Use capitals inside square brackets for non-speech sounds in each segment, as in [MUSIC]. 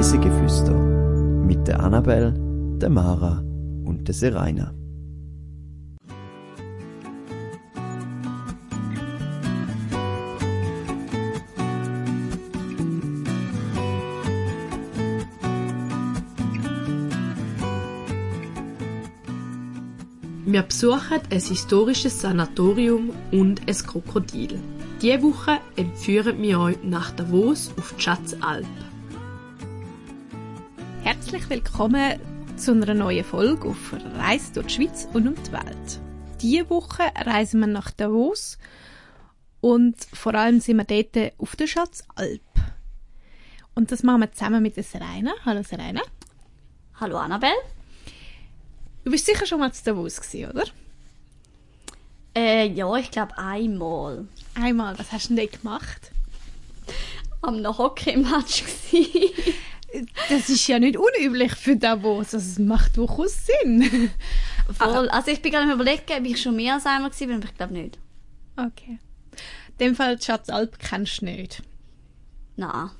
Reisegeflüster mit der Annabel, der Mara und der Seraina. Wir besuchen ein historisches Sanatorium und ein Krokodil. Diese Woche entführen wir euch nach Davos auf die Schatzalp. Herzlich willkommen zu einer neuen Folge auf Reise durch die Schweiz und um die Welt. Diese Woche reisen wir nach Davos und vor allem sind wir dort auf der Schatzalp. Und das machen wir zusammen mit der Serena. Hallo Serena. Hallo Annabelle. Du bist sicher schon mal zu Davos gewesen, oder? Äh, ja, ich glaube einmal. Einmal. Was hast du denn gemacht? Am noch Hockey-Match [LAUGHS] Das ist ja nicht unüblich für Davos. Das macht durchaus Sinn. [LAUGHS] Voll. Also ich bin gerade am überlegen, ob ich schon mehr als einmal bin, aber ich glaube nicht. Okay. In dem Fall Schatzalp kennst du nicht. Nein.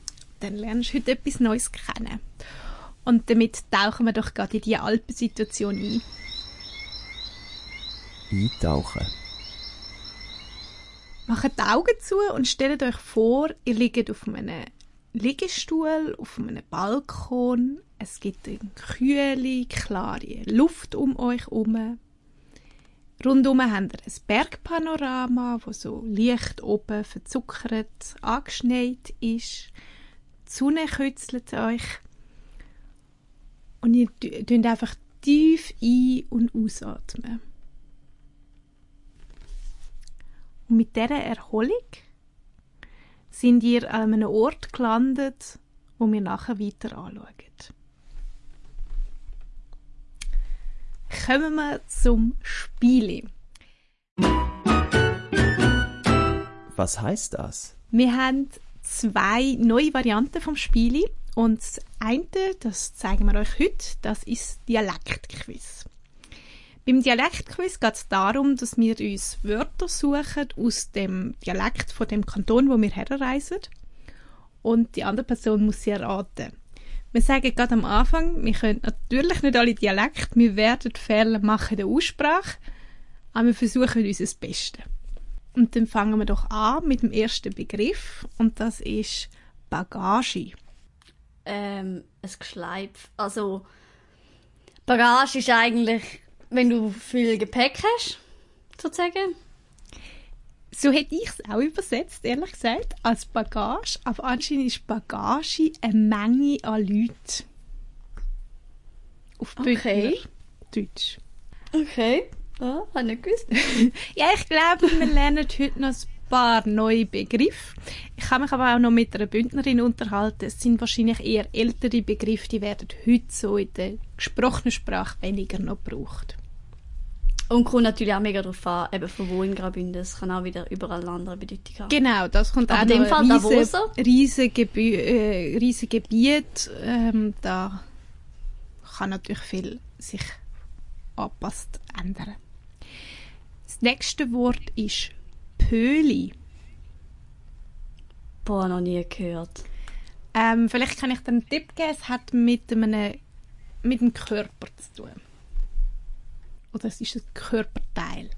Dann lernst du heute etwas Neues kennen. Und damit tauchen wir doch gerade in die Alpensituation ein. Eintauchen. Macht die Augen zu und stellt euch vor, ihr liegt auf einem Liegestuhl, auf einem Balkon. Es gibt eine kühle, klare Luft um euch herum. Rundum habt ihr ein Bergpanorama, wo so leicht oben verzuckert, angeschneit ist. Die Sonne kützelt euch. Und ihr tönt einfach tief ein- und ausatmen. Und mit dieser Erholung sind ihr an einem Ort gelandet, wo wir nachher weiter anschauen. Kommen wir zum Spiel. Was heißt das? Wir haben zwei neue Varianten vom Spiel und das eine, das zeigen wir euch heute, das ist Dialektquiz. Beim Dialektquiz geht es darum, dass wir uns Wörter suchen aus dem Dialekt von dem Kanton, wo wir herreisen. Und die andere Person muss sie erraten. Wir sagen gerade am Anfang, wir können natürlich nicht alle Dialekte, wir werden Fehler machen in der Aussprache, aber wir versuchen unser Bestes. Und dann fangen wir doch an mit dem ersten Begriff und das ist Bagage. Ähm, ein Geschleif. Also, Bagage ist eigentlich, wenn du viel Gepäck hast, sozusagen. So hätte ich es auch übersetzt, ehrlich gesagt, als Bagage. Aber anscheinend ist Bagage eine Menge an Leuten. Auf Okay. Deutsch. Okay. Ja, hab nicht gewusst. [LAUGHS] Ja, ich glaube, wir lernen heute noch ein paar neue Begriffe. Ich habe mich aber auch noch mit einer Bündnerin unterhalten. Es sind wahrscheinlich eher ältere Begriffe, die werden heute so in der gesprochenen Sprache weniger noch gebraucht. Und kommt natürlich auch mega darauf an, eben von wo in Graubünden. Es kann auch wieder überall andere Bedeutung haben. Genau, das kommt Aber auch in dem Fall riesen, riesen, Gebü äh, riesen Gebiet. Ähm, da kann natürlich viel sich anpasst ändern. Das nächste Wort ist Pöli. Boah, noch nie gehört. Ähm, vielleicht kann ich dir einen Tipp geben. Es hat mit einem, mit dem Körper zu tun. Oder es ist ein Körperteil.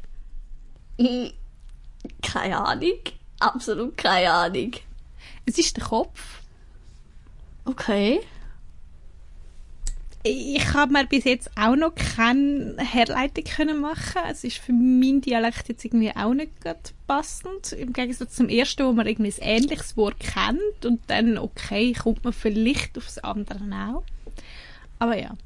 Keine Ahnung. Absolut keine Ahnung. Es ist der Kopf. Okay. Ich habe mir bis jetzt auch noch keine Herleitung können machen. Es ist für meinen Dialekt jetzt irgendwie auch nicht passend. Im Gegensatz zum ersten, wo man irgendwie ein ähnliches Wort kennt und dann, okay, kommt man vielleicht aufs andere auch. Aber ja.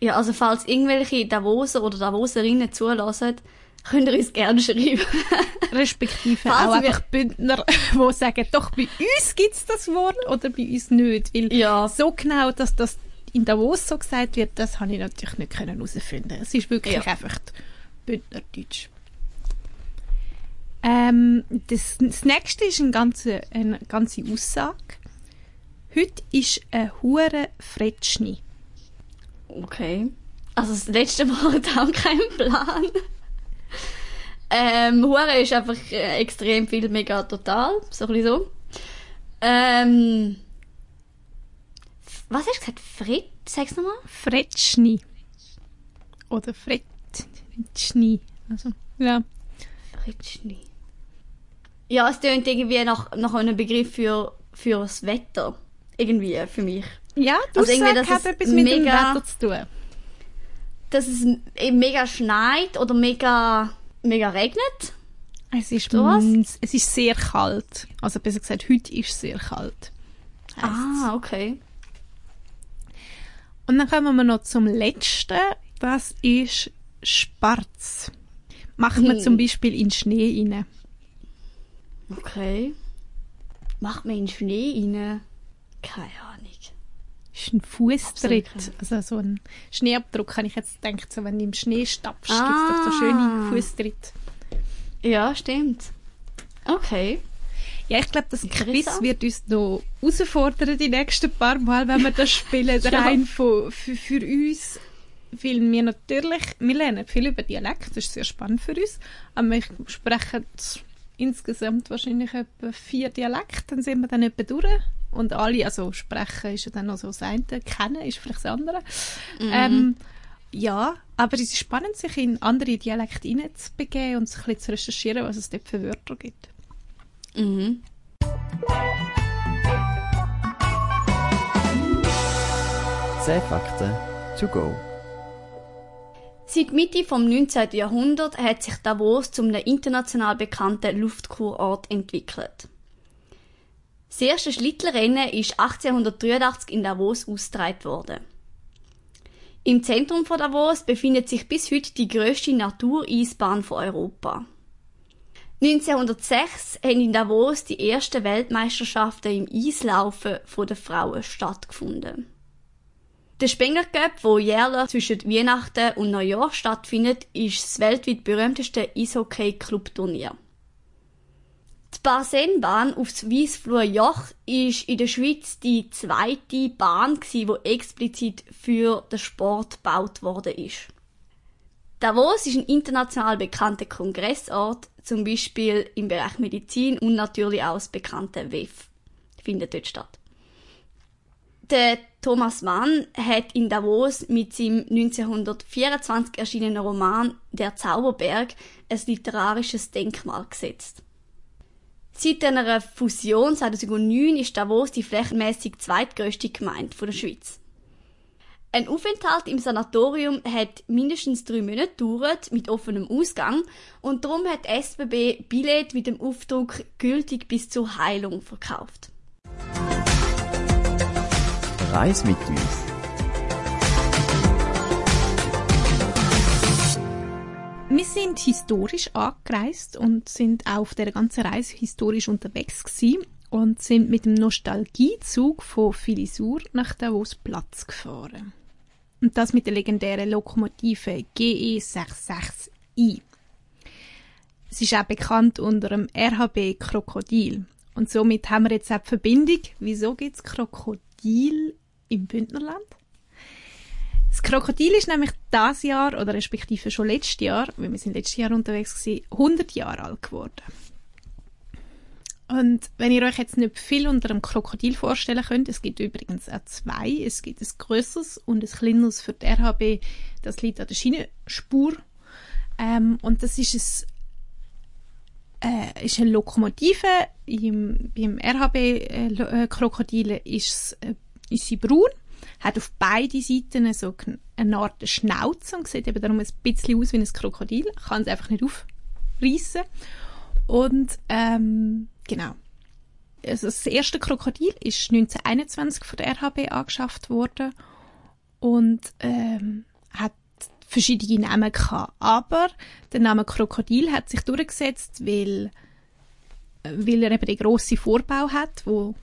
Ja, also falls irgendwelche Davoser oder Davoserinnen zulassen, könnt ihr uns gerne schreiben. [LAUGHS] Respektive Falls auch einfach Bündner, [LAUGHS] die sagen, doch, bei uns gibt es das Wort oder bei uns nicht. Weil Ja. so genau, dass das in Davos so gesagt wird, das habe ich natürlich nicht können herausfinden. Es ist wirklich Ja. einfach Bündnerdeutsch. Ähm, das, das nächste ist eine ganze, eine ganze Aussage. Heute ist eine hure Fretschni. Okay. Also das letzte Wort auch kein Plan. ähm, Hure ist einfach äh, extrem viel, mega total. So ein bisschen so. Ähm, Was hast du gesagt? Fred? Sag's nochmal. Fretschni. Oder Fretschni. Also, ja. Fritschni. Ja, es tönt irgendwie nach, nach einem Begriff für, für das Wetter. Irgendwie, für mich. Ja, du Also irgendwie, sagst, dass hat es etwas mit dem Wetter zu tun. Dass es eben mega schneit oder mega, mega regnet. Es ist, es ist sehr kalt. Also besser gesagt, heute ist es sehr kalt. heisst's. Ah, okay. Und dann kommen wir noch zum letzten. Das ist Sparz. Macht man Hm. zum Beispiel in Schnee rein. Okay. Macht man in Schnee rein? Keine ist ein Fußtritt. Also so ein Schneeabdruck, habe ich jetzt gedacht, so wenn du im Schnee stapfst, Ah. gibt es doch so schöne Fußtritte. Ja, stimmt. Okay. Ja, ich glaube, das Quiz wird uns noch herausfordern die nächsten paar Mal, wenn wir das spielen. [LAUGHS] Ja. Rein von, für, für uns, weil wir natürlich, wir lernen viel über Dialekt, das ist sehr spannend für uns, aber wir sprechen insgesamt wahrscheinlich etwa vier Dialekte, dann sind wir dann etwa durch. Und alle, also sprechen ist ja dann noch so das eine, kennen ist vielleicht das andere. Ähm, ja, aber es ist spannend, sich in andere Dialekte hineinzubegeben und sich ein bisschen zu recherchieren, was es dort für Wörter gibt. Mhm. Zehn Fakten to go. Seit Mitte vom 19. Jahrhundert hat sich Davos zum einem international bekannten Luftkurort entwickelt. Das erste Schlittlerrennen ist 1883 in Davos ausgetragen worden. Im Zentrum von Davos befindet sich bis heute die grösste Natureisbahn von Europa. 1906 haben in Davos die ersten Weltmeisterschaften im Eislaufen von den Frauen stattgefunden. Der Spengler Cup, wo jährlich zwischen Weihnachten und Neujahr stattfindet, ist das weltweit berühmteste Eishockey-Club-Turnier. Die Barsenbahn aufs Wiesfluer Joch ist in der Schweiz die zweite Bahn, die explizit für den Sport gebaut worden ist. Davos ist ein international bekannter Kongressort, zum Beispiel im Bereich Medizin und natürlich auch das bekannte WEF findet dort statt. Der Thomas Mann hat in Davos mit seinem 1924 erschienenen Roman Der Zauberberg ein literarisches Denkmal gesetzt. Seit einer Fusion 2009 ist Davos die flächenmäßig zweitgrößte Gemeinde der Schweiz. Ein Aufenthalt im Sanatorium hat mindestens drei Monate gedauert, mit offenem Ausgang, und darum hat SBB Billett mit dem Aufdruck gültig bis zur Heilung verkauft. Reis mit uns. Wir sind historisch angereist und sind auf der ganzen Reise historisch unterwegs gewesen und sind mit dem Nostalgiezug von Filisur nach Davos Platz gefahren. Und das mit der legendären Lokomotive GE66i. Es ist auch bekannt unter dem RHB Krokodil. Und somit haben wir jetzt auch die Verbindung, wieso gibt es Krokodil im Bündnerland? Das Krokodil ist nämlich das Jahr, oder respektive schon letztes Jahr, weil wir sind letztes Jahr unterwegs gewesen, 100 Jahre alt geworden. Und wenn ihr euch jetzt nicht viel unter einem Krokodil vorstellen könnt, es gibt übrigens auch zwei, es gibt ein grösseres und ein kleineres für die RHB, das liegt an der Schienenspur. Ähm, und das ist ein äh, ist eine Lokomotive. Im, beim RHB-Krokodil ist, es, äh, ist sie braun, hat auf beiden Seiten so eine Art Schnauze und sieht eben darum ein bisschen aus wie ein Krokodil, kann es einfach nicht aufreißen. Und ähm, genau. Also das erste Krokodil ist 1921 von der RHB angeschafft worden und ähm, hat verschiedene Namen gehabt. Aber der Name Krokodil hat sich durchgesetzt, weil, äh, weil er eben den grossen Vorbau hat, wo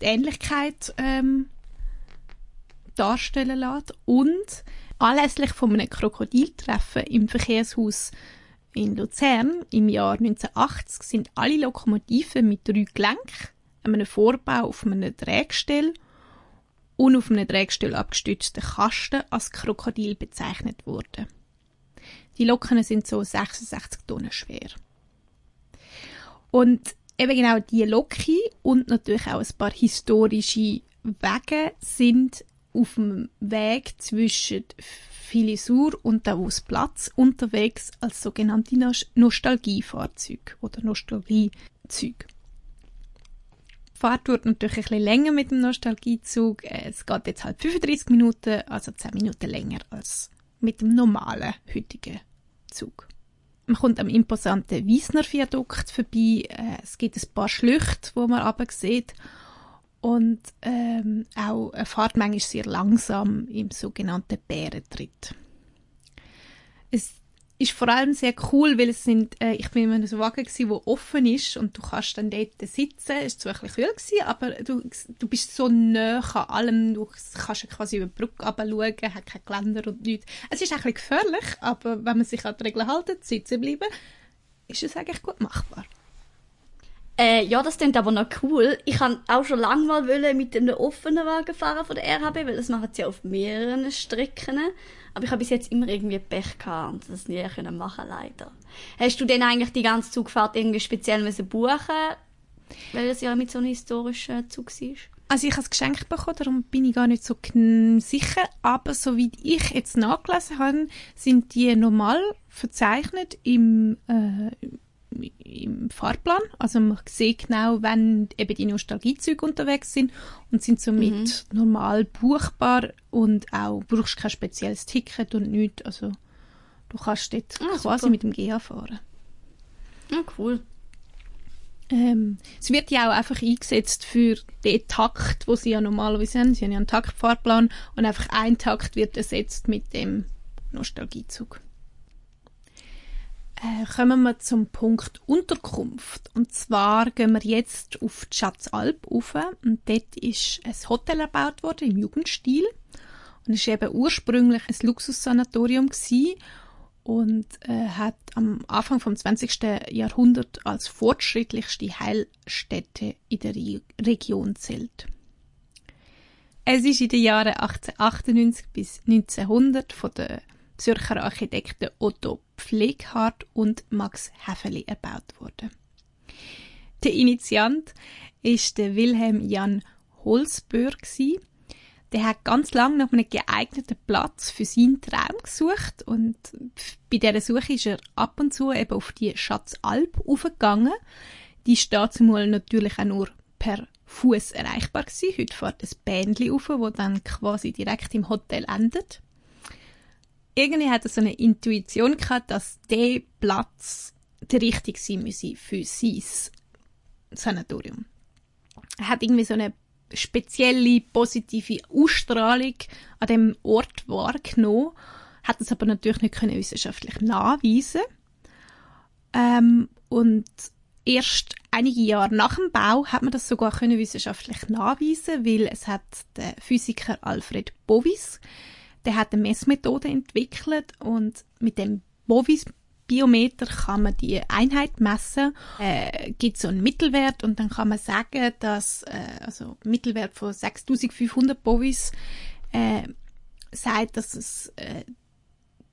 die Ähnlichkeit ähm, darstellen lässt. Und anlässlich von einem Krokodiltreffen im Verkehrshaus in Luzern im Jahr 1980 sind alle Lokomotiven mit drei Gelenken, einem Vorbau auf einem Drehgestell und auf einem Drehgestell abgestützten Kasten als Krokodil bezeichnet worden. Die Lokonen sind so 66 Tonnen schwer. Und eben genau die Loki und natürlich auch ein paar historische Wege sind auf dem Weg zwischen Filisur und Davosplatz unterwegs als sogenannte Nos Nostalgiefahrzeuge oder Nostalgiezüge. Die Fahrt wird natürlich ein bisschen länger mit dem Nostalgiezug. Es geht jetzt halt 35 Minuten, also 10 Minuten länger als mit dem normalen heutigen Zug. Man kommt am imposanten Wiesner Viadukt vorbei. Äh, es gibt ein paar Schlüchte, wo man aber sieht. Und ähm, auch eine Fahrt manchmal sehr langsam im sogenannten Bärentritt. Es ist vor allem sehr cool, weil es sind, äh, ich bin in einem Wagen wo offen ist und du kannst dann dort sitzen. Es war zwar ein bisschen kühl, aber du, du bist so nah an allem, du kannst quasi über die Brücke schauen, hat kein Geländer und nichts. Es ist ein bisschen gefährlich, aber wenn man sich an die Regeln hält, sitzen bleiben, ist es eigentlich gut machbar. Äh, ja, das klingt aber noch cool. Ich kann auch schon lange mal wollen mit einem offenen Wagen fahren von der RHB, weil das machen sie ja auf mehreren Strecken. Aber ich habe bis jetzt immer irgendwie Pech gehabt und das nie können machen leider. Hast du denn eigentlich die ganze Zugfahrt irgendwie speziell müssen buchen, weil es ja mit so einem historischen Zug war? Also ich habe es geschenkt bekommen, darum bin ich gar nicht so sicher. Aber soweit ich jetzt nachgelesen habe, sind die normal verzeichnet im, äh, im Fahrplan. Also man sieht genau, wenn eben die Nostalgiezüge unterwegs sind und sind somit mhm. normal buchbar und auch brauchst kein spezielles Ticket und nichts. Also du kannst dort ah, quasi super. mit dem GA fahren. Ja, ah, cool. Ähm, es wird ja auch einfach eingesetzt für den Takt, wo sie ja normalerweise haben. Sie haben ja einen Taktfahrplan und einfach ein Takt wird ersetzt mit dem Nostalgiezug. Äh, kommen wir zum Punkt Unterkunft. Und zwar gehen wir jetzt auf die Schatzalp rauf. Und dort ist ein Hotel erbaut worden im Jugendstil. Und es war eben ursprünglich ein Luxussanatorium und äh, hat am Anfang vom 20. Jahrhundert als fortschrittlichste Heilstätte in der Re Region zählt. Es ist in den Jahren 1898 bis 1900 von den Zürcher Architekten Otto Pfleghardt und Max Häfeli erbaut worden. Der Initiant ist der Wilhelm Jan Holzböhr Der hat ganz lange nach einem geeigneten Platz für seinen Traum gesucht und bei dieser Suche ist er ab und zu eben auf die Schatzalp aufgegangen. Die steht zumal natürlich auch nur per Fuß erreichbar gewesen. Heute fährt ein Bändli auf, wo dann quasi direkt im Hotel endet irgendwie hat er so eine Intuition gehabt, dass der Platz der richtige sein müsse für sein Sanatorium. Er hat irgendwie so eine spezielle positive Ausstrahlung an dem Ort wahrgenommen, hat das aber natürlich nicht können wissenschaftlich nachweisen. Ähm, und erst einige Jahre nach dem Bau hat man das sogar können wissenschaftlich nachweisen, weil es hat der Physiker Alfred Bovis der hat eine Messmethode entwickelt und mit dem Bovis Biometer kann man die Einheit messen, äh, gibt so einen Mittelwert und dann kann man sagen, dass äh, also Mittelwert von 6500 Bovis äh, sagt, dass es äh,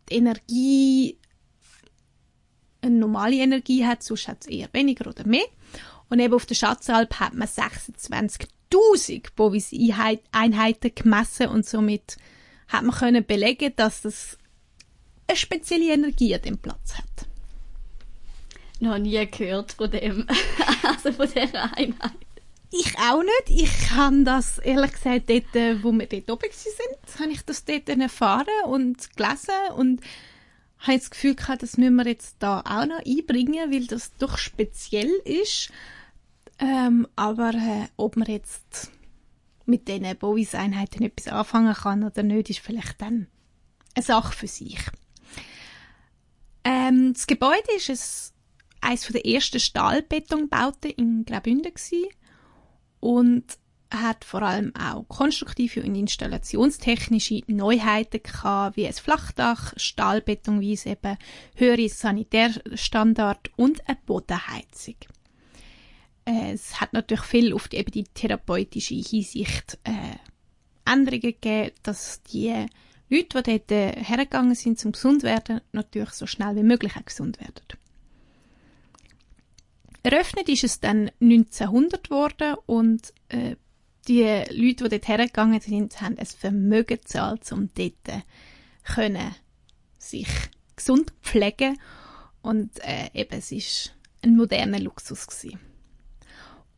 die Energie eine normale Energie hat, sonst hat es eher weniger oder mehr. Und eben auf der Schatzalp hat man 26.000 Bovis-Einheiten gemessen und somit hat man können belegen, dass das eine spezielle Energie an dem Platz hat. Noch nie gehört von dem, [LAUGHS] also von dieser Einheit. Ich auch nicht. Ich habe das, ehrlich gesagt, dort, äh, wo wir dort oben sind, habe ich das dort erfahren und gelesen und habe das Gefühl gehabt, das müssen wir jetzt da auch noch einbringen, weil das doch speziell ist. Ähm, aber äh, ob wir jetzt mit diesen Bovis-Einheiten etwas anfangen kann oder nicht, ist vielleicht dann eine Sache für sich. Ähm, das Gebäude ist ein, eines der ersten Stahlbetonbauten in Graubünden und hat vor allem auch konstruktive und installationstechnische Neuheiten gehabt, wie ein Flachdach, Stahlbetonwiese eben, höhere Sanitärstandard und eine Bodenheizung es hat natürlich viel auf die, eben die therapeutische Hinsicht äh, Änderungen gegeben, dass die Leute, die dort äh, hergegangen sind zum gesund werden, natürlich so schnell wie möglich auch gesund werden. Eröffnet ist es dann 1900 worden und äh, die Leute, die dort hergegangen sind, haben ein Vermögen gezahlt, um dort können sich gesund pflegen und äh, eben es ist ein moderner Luxus gewesen.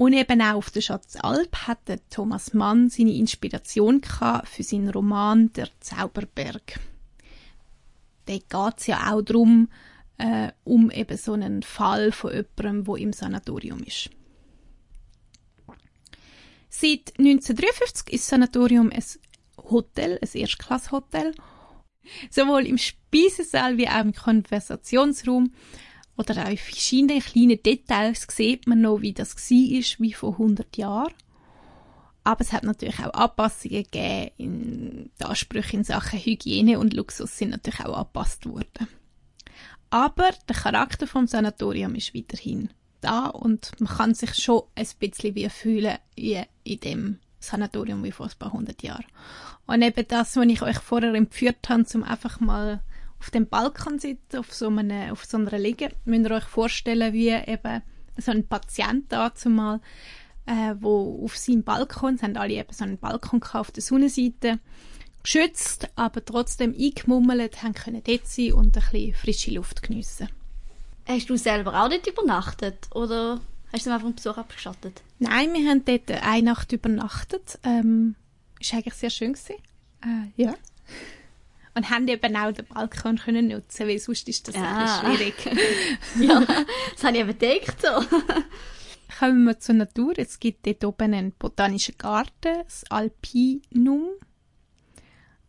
Und eben auch auf der Schatzalp hatte Thomas Mann seine Inspiration für seinen Roman Der Zauberberg. Da geht es ja auch darum, äh, um eben so einen Fall von jemandem, der im Sanatorium ist. Seit 1953 ist das Sanatorium ein Hotel, ein Erstklasshotel. Sowohl im Speisesaal wie auch im Konversationsraum oder auch in verschiedenen kleinen Details sieht man noch, wie das war, wie vor 100 Jahren. Aber es hat natürlich auch Anpassungen gegeben. In, die Ansprüche in Sachen Hygiene und Luxus sind natürlich auch angepasst worden. Aber der Charakter vom Sanatorium ist weiterhin da und man kann sich schon ein bisschen wie fühlen wie in dem Sanatorium wie vor ein paar hundert Jahren. Und eben das, was ich euch vorher empführt habe, zum einfach mal auf dem Balkon sitzen, auf so, einer, auf so einer Liege, müsst ihr euch vorstellen, wie eben so ein Patient da zumal, äh, wo auf seinem Balkon, es haben alle eben so einen Balkon auf der Sonnenseite, geschützt, aber trotzdem eingemummelt, haben können dort sein und ein bisschen frische Luft geniessen. Hast du selber auch dort übernachtet oder hast du einfach einen Besuch abgeschattet? Nein, wir haben dort eine Nacht übernachtet. Ähm, ist eigentlich sehr schön gewesen. Äh, ja und haben eben auch den Balkon können nutzen, weil sonst ist das ja. ein schwierig. [LAUGHS] ja, das habe ich eben gedacht. So. [LAUGHS] Kommen wir zur Natur. Es gibt dort oben einen botanischen Garten, das Alpinum.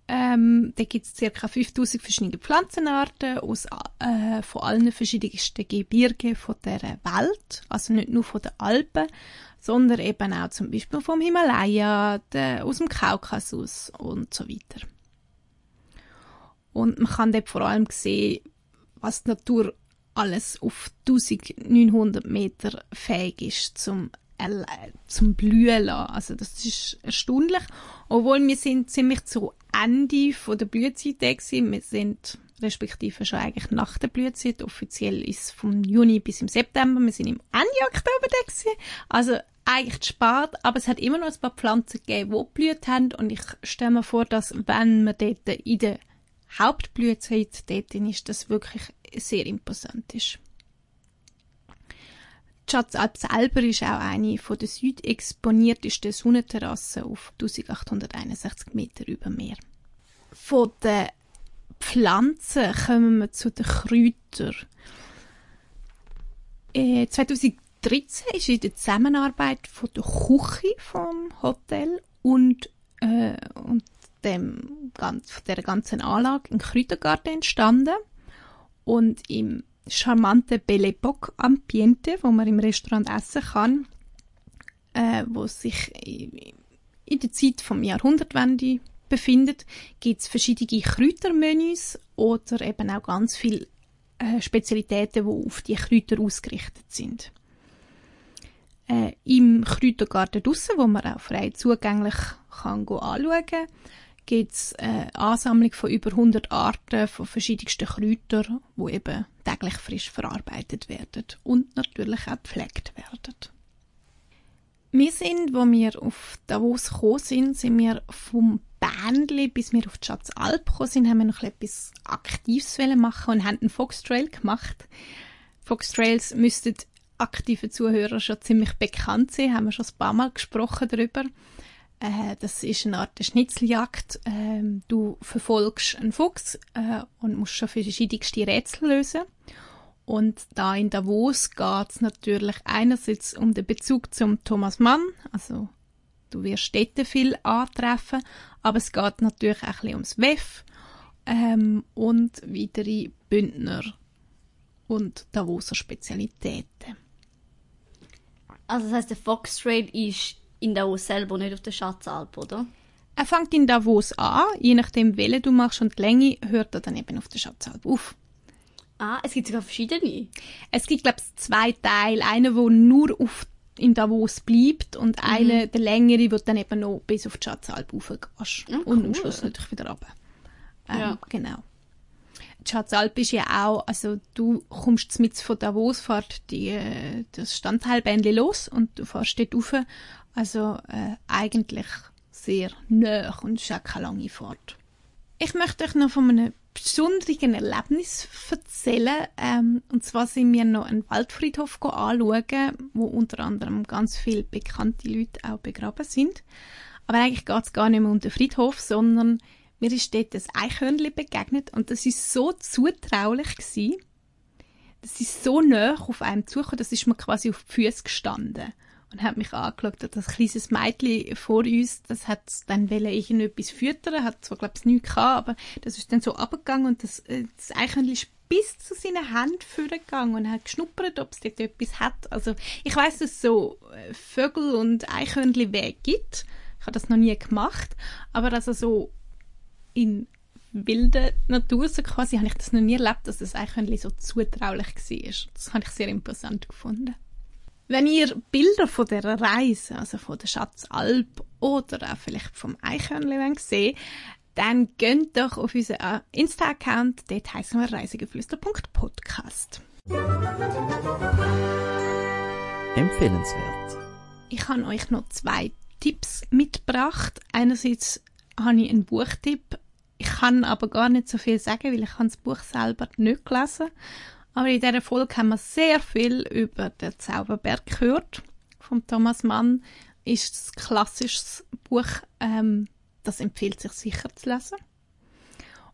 Ähm, da gibt es ca. 5000 verschiedene Pflanzenarten aus, äh, von allen verschiedensten Gebirgen von der Welt. Also nicht nur von den Alpen, sondern eben auch zum Beispiel vom Himalaya, der, aus dem Kaukasus und so weiter. Und man kann dort vor allem sehen, was die Natur alles auf 1900 Meter fähig ist zum, zum Blühen lassen. Also das ist erstaunlich. Obwohl wir sind ziemlich zu Ende von der Blühzeit gewesen. Wir sind respektive schon eigentlich nach der Blühzeit. Offiziell ist es vom Juni bis im September. Wir sind im Ende Oktober da gewesen. Also eigentlich spät, aber es hat immer noch ein paar Pflanzen gegeben, die blüht haben. Und ich stelle mir vor, dass wenn man dort in der Hauptblütezeit dort ist das wirklich sehr imposant ist. Die Schatzalp selber ist auch eine von der südexponiertesten Sonnenterrassen auf 1861 Meter über Meer. Von den Pflanzen kommen wir zu den Kräutern. Äh, 2013 ist in der Zusammenarbeit von der Küche vom Hotel und, äh, und dem, von der ganzen Anlage ein Kräutergarten entstanden und im charmanten Belle Époque Ambiente, wo man im Restaurant essen kann, äh, wo sich in der Zeit vom Jahrhundertwende befindet, gibt es verschiedene Kräutermenüs oder eben auch ganz viele äh, Spezialitäten, die auf die Kräuter ausgerichtet sind. Äh, Im Kräutergarten draussen, wo man auch frei zugänglich kann anschauen kann, gibt es eine Ansammlung von über 100 Arten von verschiedensten Kräutern, die eben täglich frisch verarbeitet werden und natürlich auch gepflegt werden. Wir sind, wo wir auf Davos gekommen sind, sind wir vom Bändli bis wir auf die Schatzalp gekommen sind, haben wir noch etwas Aktives machen und haben einen Foxtrail gemacht. Foxtrails müssten aktive Zuhörer schon ziemlich bekannt sein, haben wir schon ein paar Mal gesprochen darüber. Äh, das ist eine Art Schnitzeljagd. Ähm, du verfolgst einen Fuchs äh, und musst schon verschiedenste Rätsel lösen. Und da in Davos geht es natürlich einerseits um den Bezug zum Thomas Mann, also du wirst dort viel antreffen, aber es geht natürlich auch ein ums WEF ähm, und weitere Bündner und Davoser Spezialitäten. Also das heißt, der Fox Trail ist in Davos selber, nicht auf der Schatzalp, oder? Er fängt in Davos an, je nachdem, welche du machst und die Länge, hört er dann eben auf der Schatzalp auf. Ah, es gibt sogar verschiedene. Es gibt, glaube ich, zwei Teile. Einer, wo nur auf in Davos bleibt und mhm. eine, der längere, wo dann eben noch bis auf die Schatzalp raufgehst. Ah, und am Schluss natürlich wieder runter. Ähm, ja. Genau. Schatzalp ist ja auch, also du kommst mit von Davos, fährt die, äh, das Standteilbändchen los und du fährst dort rauf. Also äh, eigentlich sehr nah und es ist auch keine lange Fahrt. Ich möchte euch noch von einem besonderen Erlebnis erzählen. Ähm, und zwar sind wir noch einen Waldfriedhof anschauen, wo unter anderem ganz viele bekannte Leute auch begraben sind. Aber eigentlich geht es gar nicht mehr um den Friedhof, sondern mir ist dort ein Eichhörnchen begegnet und das ist so zutraulich gewesen. Das ist so nah auf einem zugekommen, das ist mir quasi auf die Füße gestanden und hat mich angeschaut. Und das kleines Mädchen vor uns, das hat dann irgendetwas füttern, hat zwar, glaube ich, nichts gehabt, aber das ist dann so abgegangen und das, äh, das Eichhörnchen ist bis zu seinen Händen vorgegangen und hat geschnuppert, ob es dort etwas hat. Also ich weiß, dass es so äh, Vögel und Eichhörnchen Weg gibt. Ich habe das noch nie gemacht, aber also so in wilder Natur so quasi habe ich das noch nie erlebt, dass das Eichhörnchen so zutraulich war. Das habe ich sehr imposant gefunden. Wenn ihr Bilder von der Reise, also von der Schatzalp oder auch vielleicht vom Eichhörnchen sehen dann geht doch auf unseren Insta-Account, dort heißen wir reisegeflüster.podcast. Empfehlenswert. Ich habe euch noch zwei Tipps mitgebracht. Einerseits habe ich einen Buchtipp. Ich kann aber gar nicht so viel sagen, weil ich das Buch selber nicht gelesen aber in dieser Folge haben wir sehr viel über den Zauberberg gehört. Von Thomas Mann ist ein klassisches Buch, ähm, das empfiehlt sich sicher zu lesen.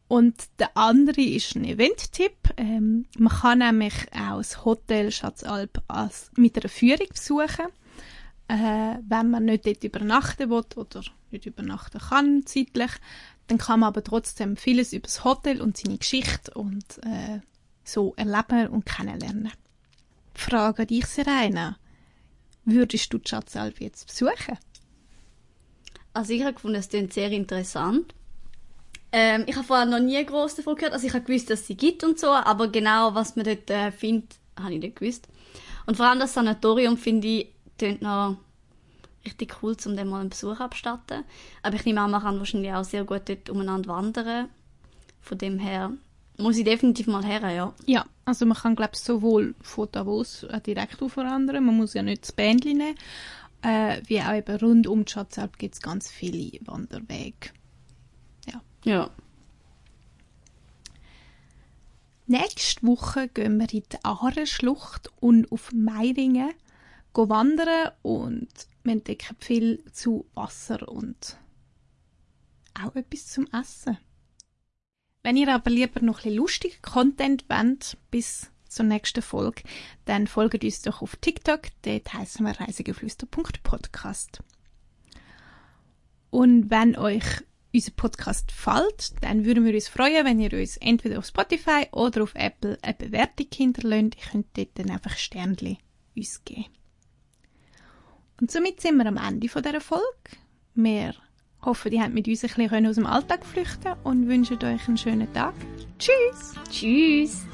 Und der andere ist ein Event-Tipp. Ähm, man kann nämlich auch das Hotel Schatzalp als, mit einer Führung besuchen, äh, wenn man nicht dort übernachten will oder nicht übernachten kann zeitlich. Dann kann man aber trotzdem vieles über das Hotel und seine Geschichte und äh, so erleben und kennenlernen. Frage dich, Serena. Würdest du die Schatzalp jetzt besuchen? Also ich habe gefunden, es klingt sehr interessant. Ähm, ich habe vorher noch nie groß davon gehört. Also ich habe gewusst, dass sie gibt und so, aber genau, was man dort äh, findet, habe ich nicht gewusst. Und vor allem das Sanatorium finde ich, klingt noch richtig cool, um dem mal einen Besuch abstatten. Aber ich nehme an, man kann wahrscheinlich auch sehr gut dort umeinander wandern. Von dem her muss ich definitiv mal her, ja. Ja, also man kann glaube ich sowohl von Davos äh, direkt aufwandern, man muss ja nicht das Bändchen nehmen, äh, wie auch eben rund um die Schatzalp gibt es ganz viele Wanderwege. Ja. Ja. Nächste Woche gehen wir in die Aare-Schlucht und auf Meiringen wandern und wir entdecken viel zu Wasser und auch etwas zum Essen. Wenn ihr aber lieber noch ein lustigen Content wollt, bis zur nächsten Folge, dann folgt uns doch auf TikTok, dort heißen wir reisegeflüster.podcast. Und wenn euch unser Podcast gefällt, dann würden wir uns freuen, wenn ihr uns entweder auf Spotify oder auf Apple eine Bewertung hinterlässt. Ihr könnt dort dann einfach Sternchen uns geben. Und somit sind wir am Ende dieser Folge. Wir Hoffe, ihr habt mit uns ein bisschen aus dem Alltag flüchten und wünschen euch einen schönen Tag. Tschüss! Tschüss!